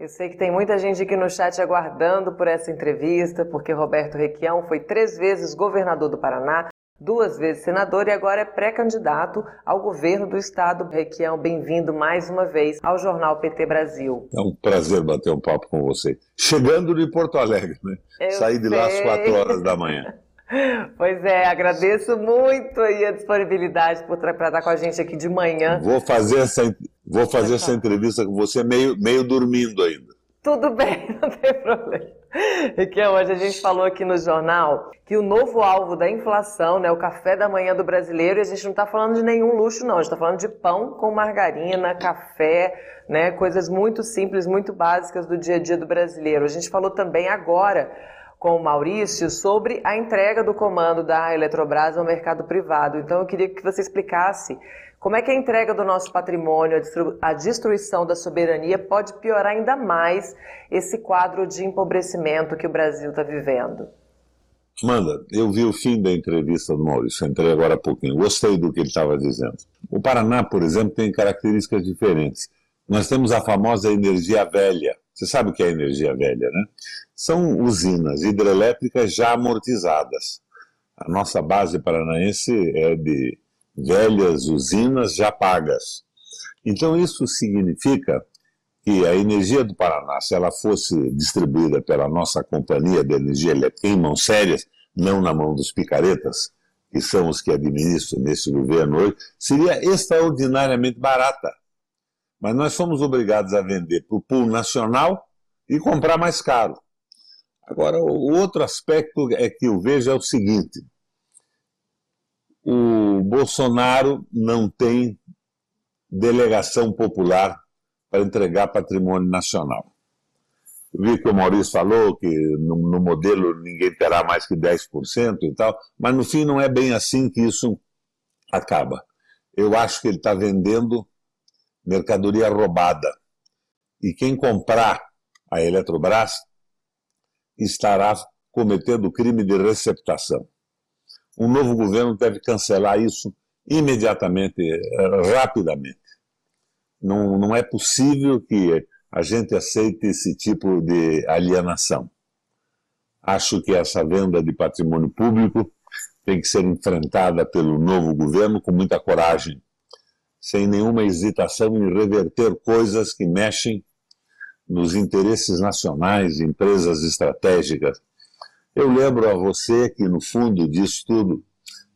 Eu sei que tem muita gente aqui no chat aguardando por essa entrevista, porque Roberto Requião foi três vezes governador do Paraná, duas vezes senador e agora é pré-candidato ao governo do estado. Requião, bem-vindo mais uma vez ao Jornal PT Brasil. É um prazer bater um papo com você. Chegando de Porto Alegre, né? Eu Saí de sei. lá às quatro horas da manhã. Pois é, agradeço muito aí a disponibilidade para estar com a gente aqui de manhã. Vou fazer essa, vou fazer essa entrevista com você meio, meio dormindo ainda. Tudo bem, não tem problema. que hoje a gente falou aqui no jornal que o novo alvo da inflação, né, o café da manhã do brasileiro, e a gente não está falando de nenhum luxo, não. A gente está falando de pão com margarina, café, né, coisas muito simples, muito básicas do dia a dia do brasileiro. A gente falou também agora com o Maurício sobre a entrega do comando da Eletrobras ao mercado privado. Então eu queria que você explicasse como é que a entrega do nosso patrimônio, a destruição da soberania pode piorar ainda mais esse quadro de empobrecimento que o Brasil está vivendo. Manda, eu vi o fim da entrevista do Maurício, entrei agora há pouquinho, gostei do que ele estava dizendo. O Paraná, por exemplo, tem características diferentes. Nós temos a famosa energia velha. Você sabe o que é energia velha, né? são usinas hidrelétricas já amortizadas. A nossa base paranaense é de velhas usinas já pagas. Então isso significa que a energia do Paraná, se ela fosse distribuída pela nossa companhia de energia elétrica em mãos sérias, não na mão dos picaretas, que são os que administram nesse governo hoje, seria extraordinariamente barata. Mas nós somos obrigados a vender para o pool nacional e comprar mais caro. Agora, o outro aspecto é que eu vejo é o seguinte: o Bolsonaro não tem delegação popular para entregar patrimônio nacional. Eu vi que o Maurício falou que no, no, modelo ninguém terá mais que 10% e tal, mas no fim não é bem assim que isso acaba. Eu acho que ele está vendendo mercadoria roubada. E quem comprar a Eletrobras estará cometendo crime de receptação. Um novo governo deve cancelar isso imediatamente, rapidamente. Não, não é possível que a gente aceite esse tipo de alienação. Acho que essa venda de patrimônio público tem que ser enfrentada pelo novo governo com muita coragem, sem nenhuma hesitação em reverter coisas que mexem nos interesses nacionais, empresas estratégicas. Eu lembro a você que, no fundo disso tudo,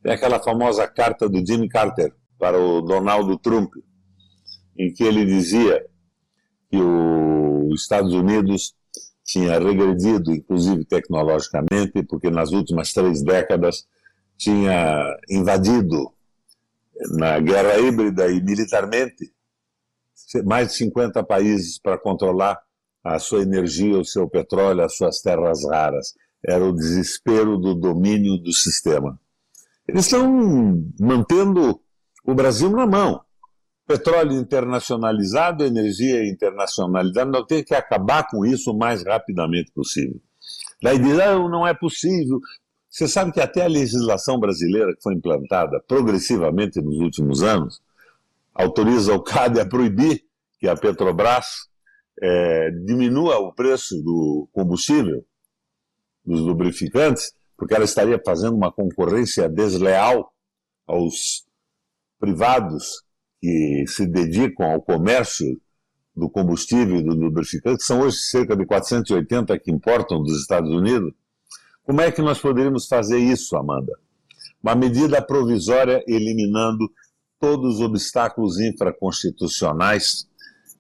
tem aquela famosa carta do Jimmy Carter para o Donald Trump, em que ele dizia que os Estados Unidos tinha regredido, inclusive tecnologicamente, porque nas últimas três décadas tinha invadido na guerra híbrida e militarmente mais de 50 países para controlar a sua energia, o seu petróleo, as suas terras raras. Era o desespero do domínio do sistema. Eles estão mantendo o Brasil na mão. Petróleo internacionalizado, energia internacionalizada, nós temos que acabar com isso o mais rapidamente possível. Daí diz, não, não é possível. Você sabe que até a legislação brasileira que foi implantada progressivamente nos últimos anos autoriza o CAD a proibir que a Petrobras é, diminua o preço do combustível, dos lubrificantes, porque ela estaria fazendo uma concorrência desleal aos privados que se dedicam ao comércio do combustível e do lubrificante, que são hoje cerca de 480 que importam dos Estados Unidos. Como é que nós poderíamos fazer isso, Amanda? Uma medida provisória eliminando todos os obstáculos infraconstitucionais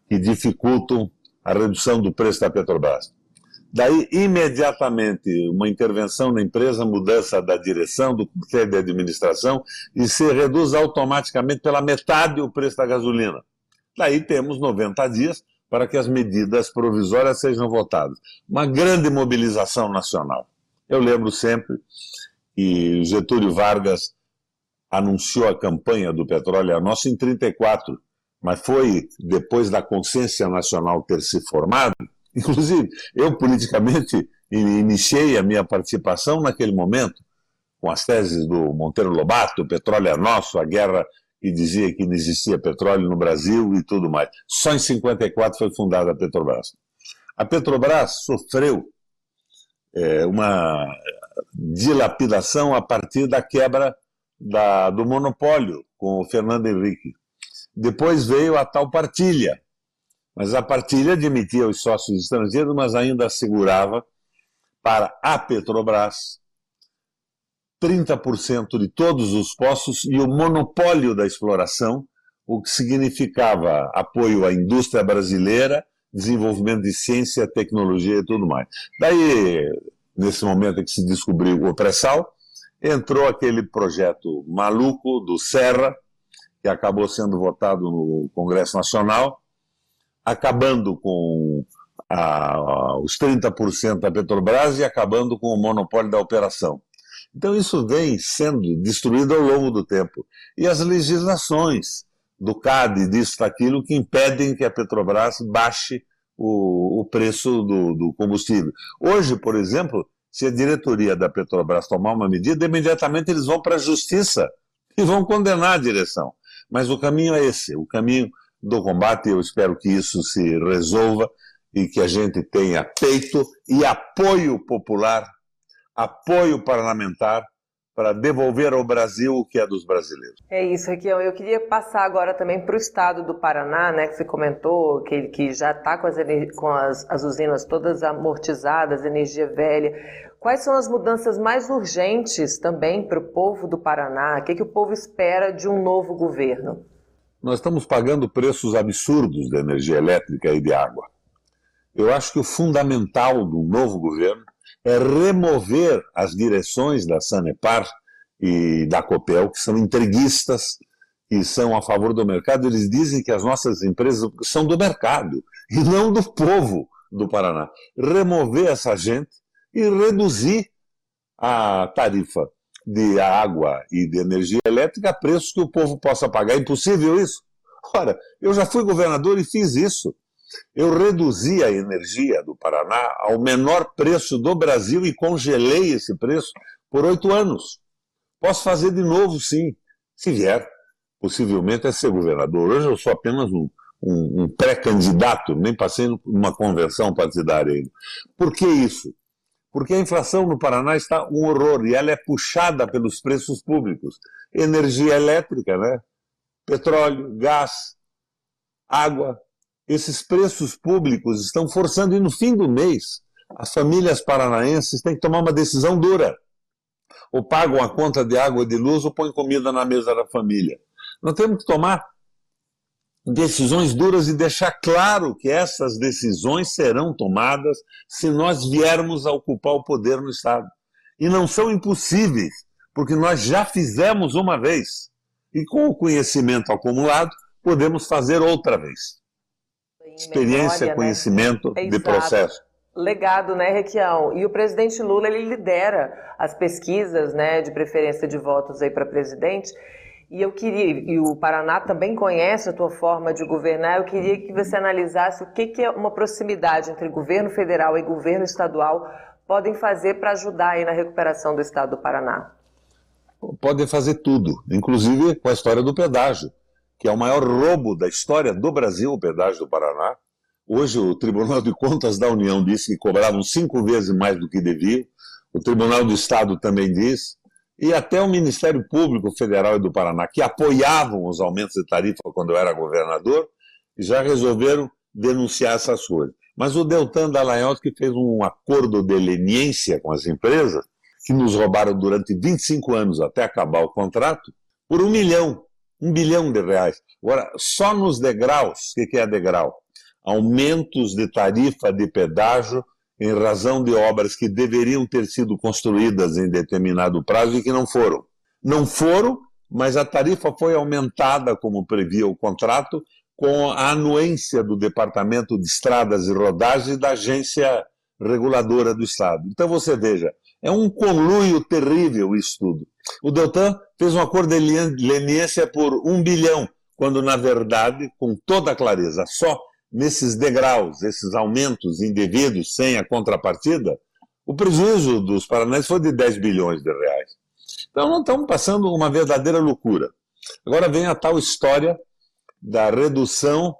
que dificultam a redução do preço da Petrobras. Daí, imediatamente, uma intervenção na empresa, mudança da direção, do comitê de administração, e se reduz automaticamente pela metade o preço da gasolina. Daí temos 90 dias para que as medidas provisórias sejam votadas. Uma grande mobilização nacional. Eu lembro sempre que Getúlio Vargas anunciou a campanha do petróleo a nosso em 34 mas foi depois da consciência nacional ter se formado. Inclusive, eu politicamente iniciei a minha participação naquele momento, com as teses do Monteiro Lobato, petróleo é nosso, a guerra que dizia que não existia petróleo no Brasil e tudo mais. Só em 54 foi fundada a Petrobras. A Petrobras sofreu é, uma dilapidação a partir da quebra da, do monopólio com o Fernando Henrique. Depois veio a tal partilha, mas a partilha admitia os sócios estrangeiros, mas ainda assegurava para a Petrobras 30% de todos os poços e o monopólio da exploração, o que significava apoio à indústria brasileira, desenvolvimento de ciência, tecnologia e tudo mais. Daí, nesse momento em que se descobriu o pré-sal, entrou aquele projeto maluco do Serra, que acabou sendo votado no Congresso Nacional, acabando com a, os 30% da Petrobras e acabando com o monopólio da operação. Então, isso vem sendo destruído ao longo do tempo. E as legislações do CAD, disso, daquilo, que impedem que a Petrobras baixe o, o preço do, do combustível. Hoje, por exemplo, se a diretoria da Petrobras tomar uma medida, imediatamente eles vão para a justiça e vão condenar a direção. Mas o caminho é esse, o caminho do combate. Eu espero que isso se resolva e que a gente tenha peito e apoio popular, apoio parlamentar para devolver ao Brasil o que é dos brasileiros. É isso, Requião. Eu queria passar agora também para o estado do Paraná, né, que você comentou, que, que já está com, as, com as, as usinas todas amortizadas, energia velha. Quais são as mudanças mais urgentes também para o povo do Paraná? O que, que o povo espera de um novo governo? Nós estamos pagando preços absurdos de energia elétrica e de água. Eu acho que o fundamental do novo governo é remover as direções da Sanepar e da Copel, que são entreguistas, que são a favor do mercado. Eles dizem que as nossas empresas são do mercado e não do povo do Paraná. Remover essa gente e reduzir a tarifa de água e de energia elétrica a preços que o povo possa pagar. É impossível isso? Ora, eu já fui governador e fiz isso. Eu reduzi a energia do Paraná ao menor preço do Brasil e congelei esse preço por oito anos. Posso fazer de novo, sim, se vier. Possivelmente é ser governador. Hoje eu sou apenas um, um, um pré-candidato, nem passei numa convenção partidária ainda. Por que isso? Porque a inflação no Paraná está um horror e ela é puxada pelos preços públicos. Energia elétrica, né? petróleo, gás, água, esses preços públicos estão forçando, e no fim do mês, as famílias paranaenses têm que tomar uma decisão dura. Ou pagam a conta de água e de luz ou põem comida na mesa da família. Nós temos que tomar decisões duras e deixar claro que essas decisões serão tomadas se nós viermos a ocupar o poder no Estado. E não são impossíveis, porque nós já fizemos uma vez. E com o conhecimento acumulado, podemos fazer outra vez experiência, memória, né? conhecimento né? de processo. Legado, né, Requião? E o presidente Lula, ele lidera as pesquisas, né, de preferência de votos aí para presidente. E eu queria, e o Paraná também conhece a tua forma de governar, eu queria que você analisasse o que, que é uma proximidade entre governo federal e governo estadual podem fazer para ajudar aí na recuperação do estado do Paraná. Podem fazer tudo, inclusive com a história do pedágio que é o maior roubo da história do Brasil, o pedágio do Paraná. Hoje o Tribunal de Contas da União disse que cobravam cinco vezes mais do que deviam. O Tribunal do Estado também diz. E até o Ministério Público Federal e do Paraná, que apoiavam os aumentos de tarifa quando eu era governador, já resolveram denunciar essas coisas. Mas o Deltan Dallagnol, que fez um acordo de leniência com as empresas, que nos roubaram durante 25 anos até acabar o contrato, por um milhão um bilhão de reais. Agora, só nos degraus, o que é degrau? Aumentos de tarifa de pedágio em razão de obras que deveriam ter sido construídas em determinado prazo e que não foram. Não foram, mas a tarifa foi aumentada, como previa o contrato, com a anuência do Departamento de Estradas e Rodagens da Agência Reguladora do Estado. Então você veja, é um conluio terrível isso tudo. O Deltan fez um acordo de leniência por um bilhão, quando, na verdade, com toda clareza, só nesses degraus, esses aumentos indevidos, sem a contrapartida, o prejuízo dos paranaenses foi de 10 bilhões de reais. Então, nós estamos passando uma verdadeira loucura. Agora vem a tal história da redução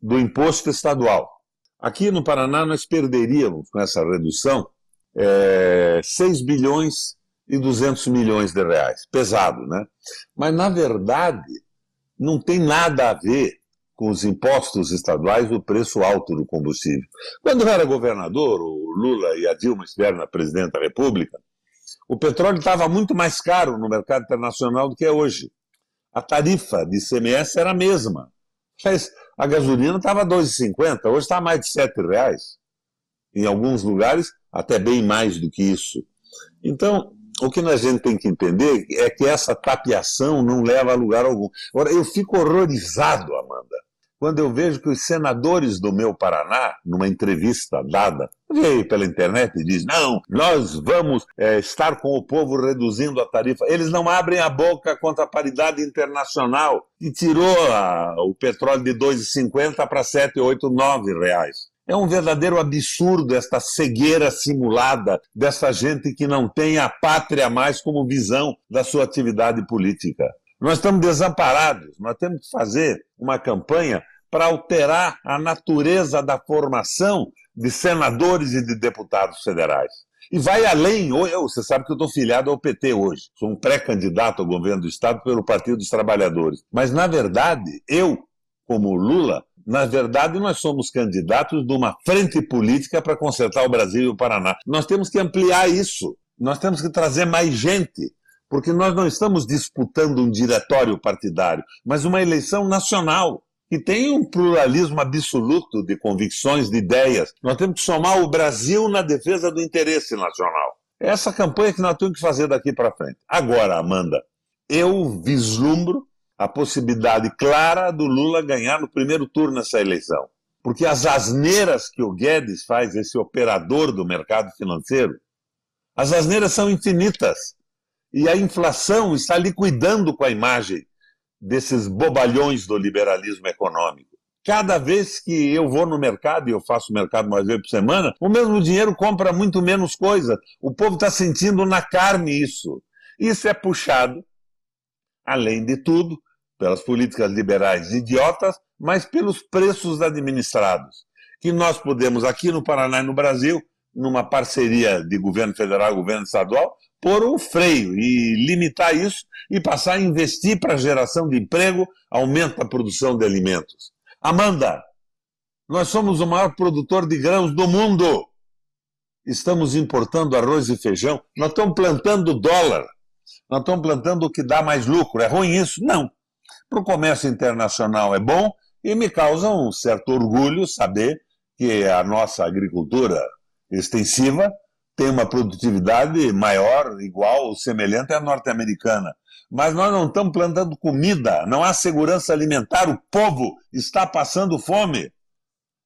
do imposto estadual. Aqui no Paraná nós perderíamos com essa redução é, 6 bilhões e 200 milhões de reais. Pesado, né? Mas, na verdade, não tem nada a ver com os impostos estaduais o preço alto do combustível. Quando eu era governador, o Lula e a Dilma estiveram na presidente da República, o petróleo estava muito mais caro no mercado internacional do que é hoje. A tarifa de ICMS era a mesma. Mas a gasolina estava 2,50, hoje está mais de R$ reais. Em alguns lugares, até bem mais do que isso. Então, o que a gente tem que entender é que essa tapeação não leva a lugar algum. Agora, eu fico horrorizado, Amanda, quando eu vejo que os senadores do meu Paraná, numa entrevista dada, veio pela internet e diz: não, nós vamos é, estar com o povo reduzindo a tarifa. Eles não abrem a boca contra a paridade internacional, que tirou a, o petróleo de 2,50 para 7, 8, 9 reais. É um verdadeiro absurdo esta cegueira simulada dessa gente que não tem a pátria mais como visão da sua atividade política. Nós estamos desamparados, nós temos que fazer uma campanha para alterar a natureza da formação de senadores e de deputados federais. E vai além, eu, você sabe que eu estou filiado ao PT hoje, sou um pré-candidato ao governo do Estado pelo Partido dos Trabalhadores. Mas, na verdade, eu, como Lula, na verdade, nós somos candidatos de uma frente política para consertar o Brasil e o Paraná. Nós temos que ampliar isso. Nós temos que trazer mais gente, porque nós não estamos disputando um diretório partidário, mas uma eleição nacional que tem um pluralismo absoluto de convicções, de ideias. Nós temos que somar o Brasil na defesa do interesse nacional. É essa campanha que nós temos que fazer daqui para frente. Agora, Amanda, eu vislumbro a possibilidade clara do Lula ganhar no primeiro turno nessa eleição. Porque as asneiras que o Guedes faz, esse operador do mercado financeiro, as asneiras são infinitas. E a inflação está liquidando com a imagem desses bobalhões do liberalismo econômico. Cada vez que eu vou no mercado, e eu faço mercado mais vezes por semana, o mesmo dinheiro compra muito menos coisa. O povo está sentindo na carne isso. Isso é puxado, além de tudo, pelas políticas liberais idiotas, mas pelos preços administrados, que nós podemos, aqui no Paraná e no Brasil, numa parceria de governo federal e governo estadual, pôr um freio e limitar isso e passar a investir para a geração de emprego, aumento da produção de alimentos. Amanda, nós somos o maior produtor de grãos do mundo. Estamos importando arroz e feijão, nós estamos plantando dólar, nós estamos plantando o que dá mais lucro. É ruim isso? Não. Para o comércio internacional é bom e me causa um certo orgulho saber que a nossa agricultura extensiva tem uma produtividade maior, igual ou semelhante à norte-americana. Mas nós não estamos plantando comida, não há segurança alimentar, o povo está passando fome.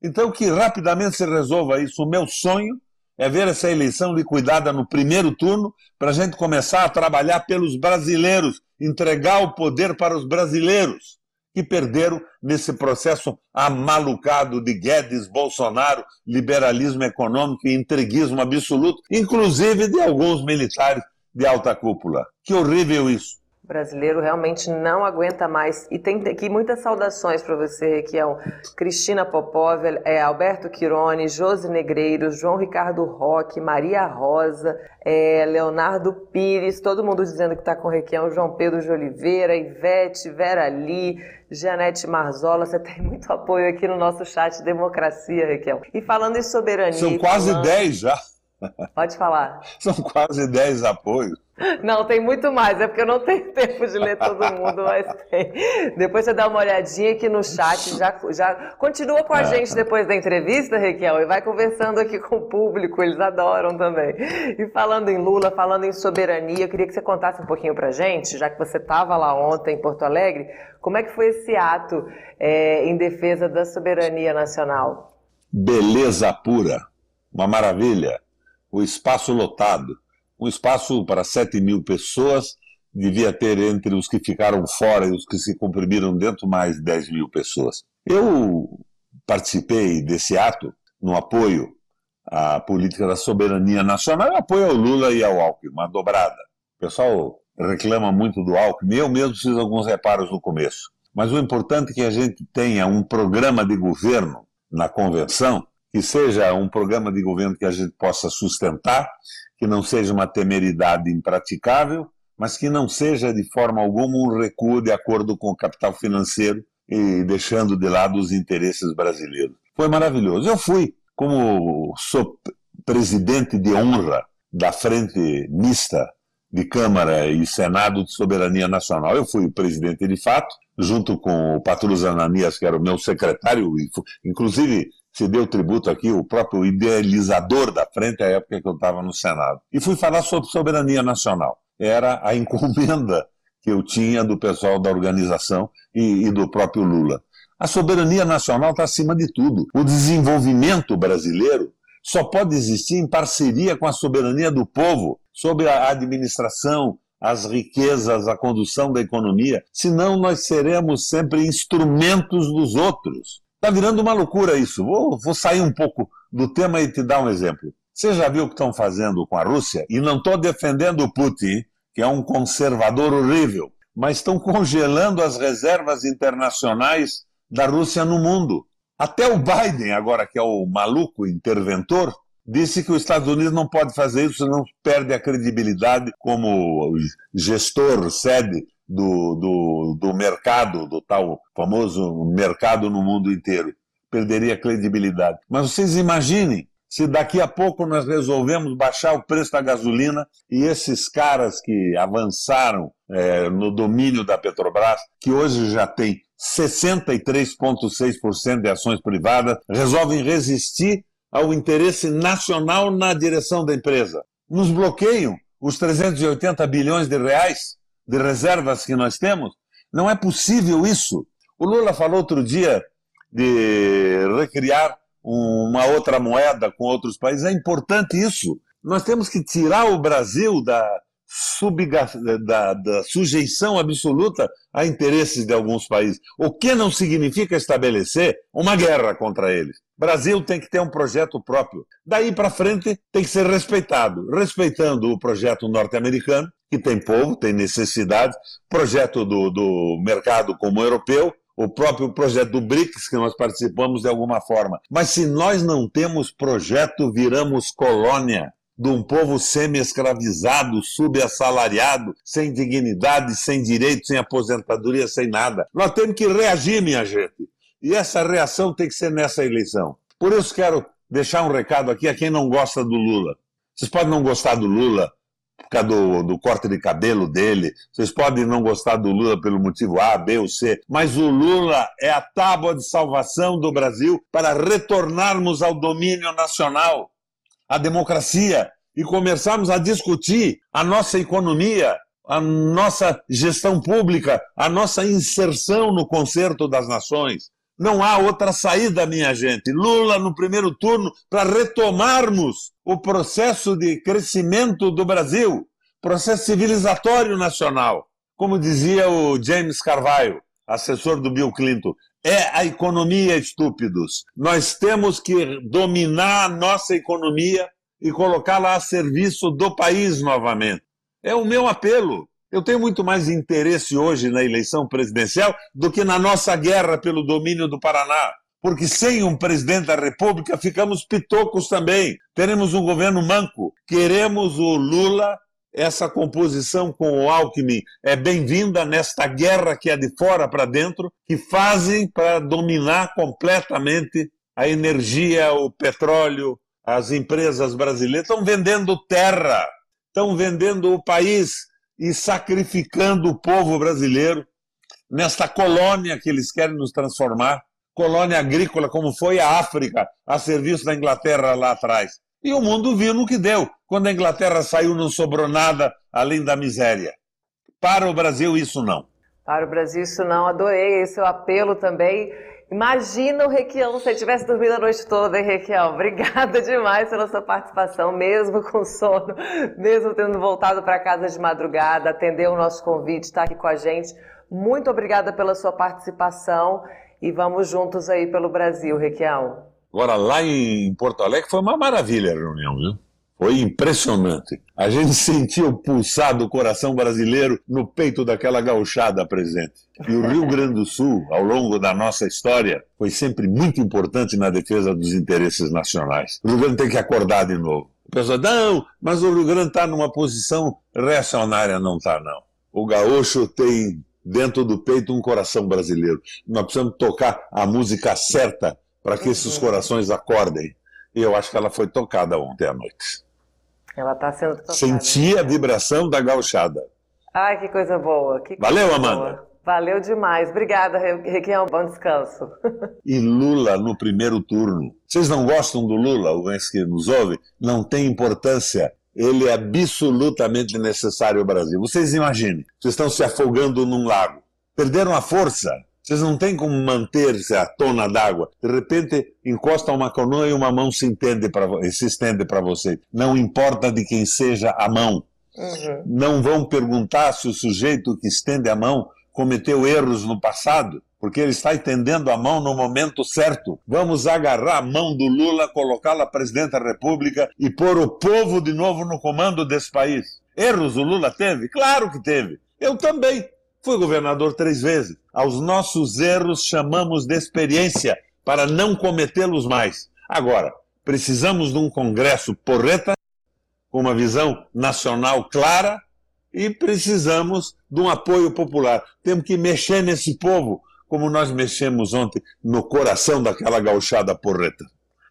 Então, que rapidamente se resolva isso. O meu sonho é ver essa eleição liquidada no primeiro turno, para a gente começar a trabalhar pelos brasileiros, entregar o poder para os brasileiros que perderam nesse processo amalucado de Guedes, Bolsonaro, liberalismo econômico e entreguismo absoluto, inclusive de alguns militares de alta cúpula. Que horrível isso! O brasileiro realmente não aguenta mais. E tem aqui muitas saudações para você, Requião. Cristina Popov, é, Alberto Quirone, Josi Negreiros, João Ricardo Roque, Maria Rosa, é, Leonardo Pires, todo mundo dizendo que está com o Requião, João Pedro de Oliveira, Ivete, Vera Lee, Janete Marzola. Você tem muito apoio aqui no nosso chat Democracia, Requião. E falando em soberania. São quase falando... 10 já. Pode falar. São quase 10 apoios. Não, tem muito mais, é porque eu não tenho tempo de ler todo mundo, mas tem. Depois você dá uma olhadinha aqui no chat, já, já continua com a é. gente depois da entrevista, Raquel, e vai conversando aqui com o público, eles adoram também. E falando em Lula, falando em soberania, eu queria que você contasse um pouquinho pra gente, já que você estava lá ontem em Porto Alegre, como é que foi esse ato é, em defesa da soberania nacional? Beleza pura, uma maravilha, o espaço lotado um espaço para 7 mil pessoas, devia ter entre os que ficaram fora e os que se comprimiram dentro mais 10 mil pessoas. Eu participei desse ato no apoio à política da soberania nacional, apoio ao Lula e ao Alckmin, uma dobrada. O pessoal reclama muito do Alckmin, eu mesmo fiz alguns reparos no começo. Mas o importante é que a gente tenha um programa de governo na convenção que seja um programa de governo que a gente possa sustentar, que não seja uma temeridade impraticável, mas que não seja de forma alguma um recuo de acordo com o capital financeiro e deixando de lado os interesses brasileiros. Foi maravilhoso. Eu fui, como sou presidente de honra da Frente Mista de Câmara e Senado de Soberania Nacional. Eu fui o presidente de fato, junto com o Patrus Ananias, que era o meu secretário, inclusive se deu tributo aqui, o próprio idealizador da frente, à época que eu estava no Senado. E fui falar sobre soberania nacional. Era a encomenda que eu tinha do pessoal da organização e, e do próprio Lula. A soberania nacional está acima de tudo. O desenvolvimento brasileiro só pode existir em parceria com a soberania do povo sobre a administração, as riquezas, a condução da economia, senão nós seremos sempre instrumentos dos outros. Está virando uma loucura isso. Vou, vou sair um pouco do tema e te dar um exemplo. Você já viu o que estão fazendo com a Rússia? E não estou defendendo o Putin, que é um conservador horrível, mas estão congelando as reservas internacionais da Rússia no mundo. Até o Biden, agora que é o maluco interventor, disse que os Estados Unidos não pode fazer isso, senão perde a credibilidade como gestor, sede do, do, do mercado, do tal famoso mercado no mundo inteiro. Perderia credibilidade. Mas vocês imaginem se daqui a pouco nós resolvemos baixar o preço da gasolina e esses caras que avançaram é, no domínio da Petrobras, que hoje já tem 63,6% de ações privadas, resolvem resistir ao interesse nacional na direção da empresa. Nos bloqueiam os 380 bilhões de reais de reservas que nós temos. Não é possível isso. O Lula falou outro dia de recriar uma outra moeda com outros países. É importante isso. Nós temos que tirar o Brasil da, subga, da, da, sujeição absoluta a interesses de alguns países, o que não significa estabelecer uma guerra contra eles. Brasil tem que ter um projeto próprio. Daí para frente tem que ser respeitado, respeitando o projeto norte-americano, que tem povo, tem necessidade, projeto do, do mercado como europeu, o próprio projeto do BRICS, que nós participamos de alguma forma. Mas se nós não temos projeto, viramos colônia de um povo semi-escravizado, subassalariado, sem dignidade, sem direito, sem aposentadoria, sem nada. Nós temos que reagir, minha gente. E essa reação tem que ser nessa eleição. Por isso quero deixar um recado aqui a quem não gosta do Lula. Vocês podem não gostar do Lula por causa do, do, corte de cabelo dele, vocês podem não gostar do Lula pelo motivo A, B ou C, mas o Lula é a tábua de salvação do Brasil para retornarmos ao domínio nacional a democracia e começarmos a discutir a nossa economia, a nossa gestão pública, a nossa inserção no concerto das nações. Não há outra saída, minha gente. Lula no primeiro turno para retomarmos o processo de crescimento do Brasil, processo civilizatório nacional. Como dizia o James Carvalho, assessor do Bill Clinton, é a economia, estúpidos. Nós temos que dominar a nossa economia e colocá-la a serviço do país novamente. É o meu apelo. Eu tenho muito mais interesse hoje na eleição presidencial do que na nossa guerra pelo domínio do Paraná. Porque sem um presidente da República ficamos pitocos também. Teremos um governo manco. Queremos o Lula essa composição com o Alckmin é bem-vinda nesta guerra que é de fora para dentro, que fazem para dominar completamente a energia, o petróleo, as empresas brasileiras estão vendendo terra, estão vendendo o país e sacrificando o povo brasileiro nesta colônia que eles querem nos transformar, colônia agrícola como foi a África a serviço da Inglaterra lá atrás. E o mundo viu no que deu. Quando a Inglaterra saiu, não sobrou nada além da miséria. Para o Brasil, isso não. Para o Brasil, isso não. Adorei esse apelo também. Imagina o Requião se ele tivesse dormido a noite toda, hein, Requião? Obrigada demais pela sua participação, mesmo com sono, mesmo tendo voltado para casa de madrugada, atendeu o nosso convite, está aqui com a gente. Muito obrigada pela sua participação e vamos juntos aí pelo Brasil, Requião. Agora, lá em Porto Alegre foi uma maravilha a reunião, viu? Foi impressionante. A gente sentia o pulsar do coração brasileiro no peito daquela gauchada presente. E o Rio Grande do Sul, ao longo da nossa história, foi sempre muito importante na defesa dos interesses nacionais. O Rio Grande tem que acordar de novo. O pessoal, não, mas o Rio Grande está numa posição reacionária. Não está, não. O gaúcho tem dentro do peito um coração brasileiro. Nós precisamos tocar a música certa para que esses corações acordem. E eu acho que ela foi tocada ontem à noite. Ela está sendo tocada. Senti a vibração da gauchada. Ai, que coisa boa. Que Valeu, coisa Amanda. Boa. Valeu demais. Obrigada, Requião. Bom descanso. E Lula no primeiro turno. Vocês não gostam do Lula, o que nos ouve? Não tem importância. Ele é absolutamente necessário ao Brasil. Vocês imaginem, vocês estão se afogando num lago. Perderam a força. Vocês não têm como manter-se a tona d'água. De repente, encosta uma canoa e uma mão se, entende pra, se estende para você. Não importa de quem seja a mão. Uhum. Não vão perguntar se o sujeito que estende a mão cometeu erros no passado, porque ele está estendendo a mão no momento certo. Vamos agarrar a mão do Lula, colocá-la presidente da República e pôr o povo de novo no comando desse país. Erros o Lula teve? Claro que teve. Eu também. Fui governador três vezes. Aos nossos erros chamamos de experiência para não cometê-los mais. Agora, precisamos de um Congresso porreta, com uma visão nacional clara, e precisamos de um apoio popular. Temos que mexer nesse povo, como nós mexemos ontem no coração daquela gauchada porreta.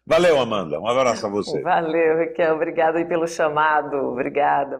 Valeu, Amanda. Um abraço a você. Valeu, Raquel. Obrigada pelo chamado. Obrigada.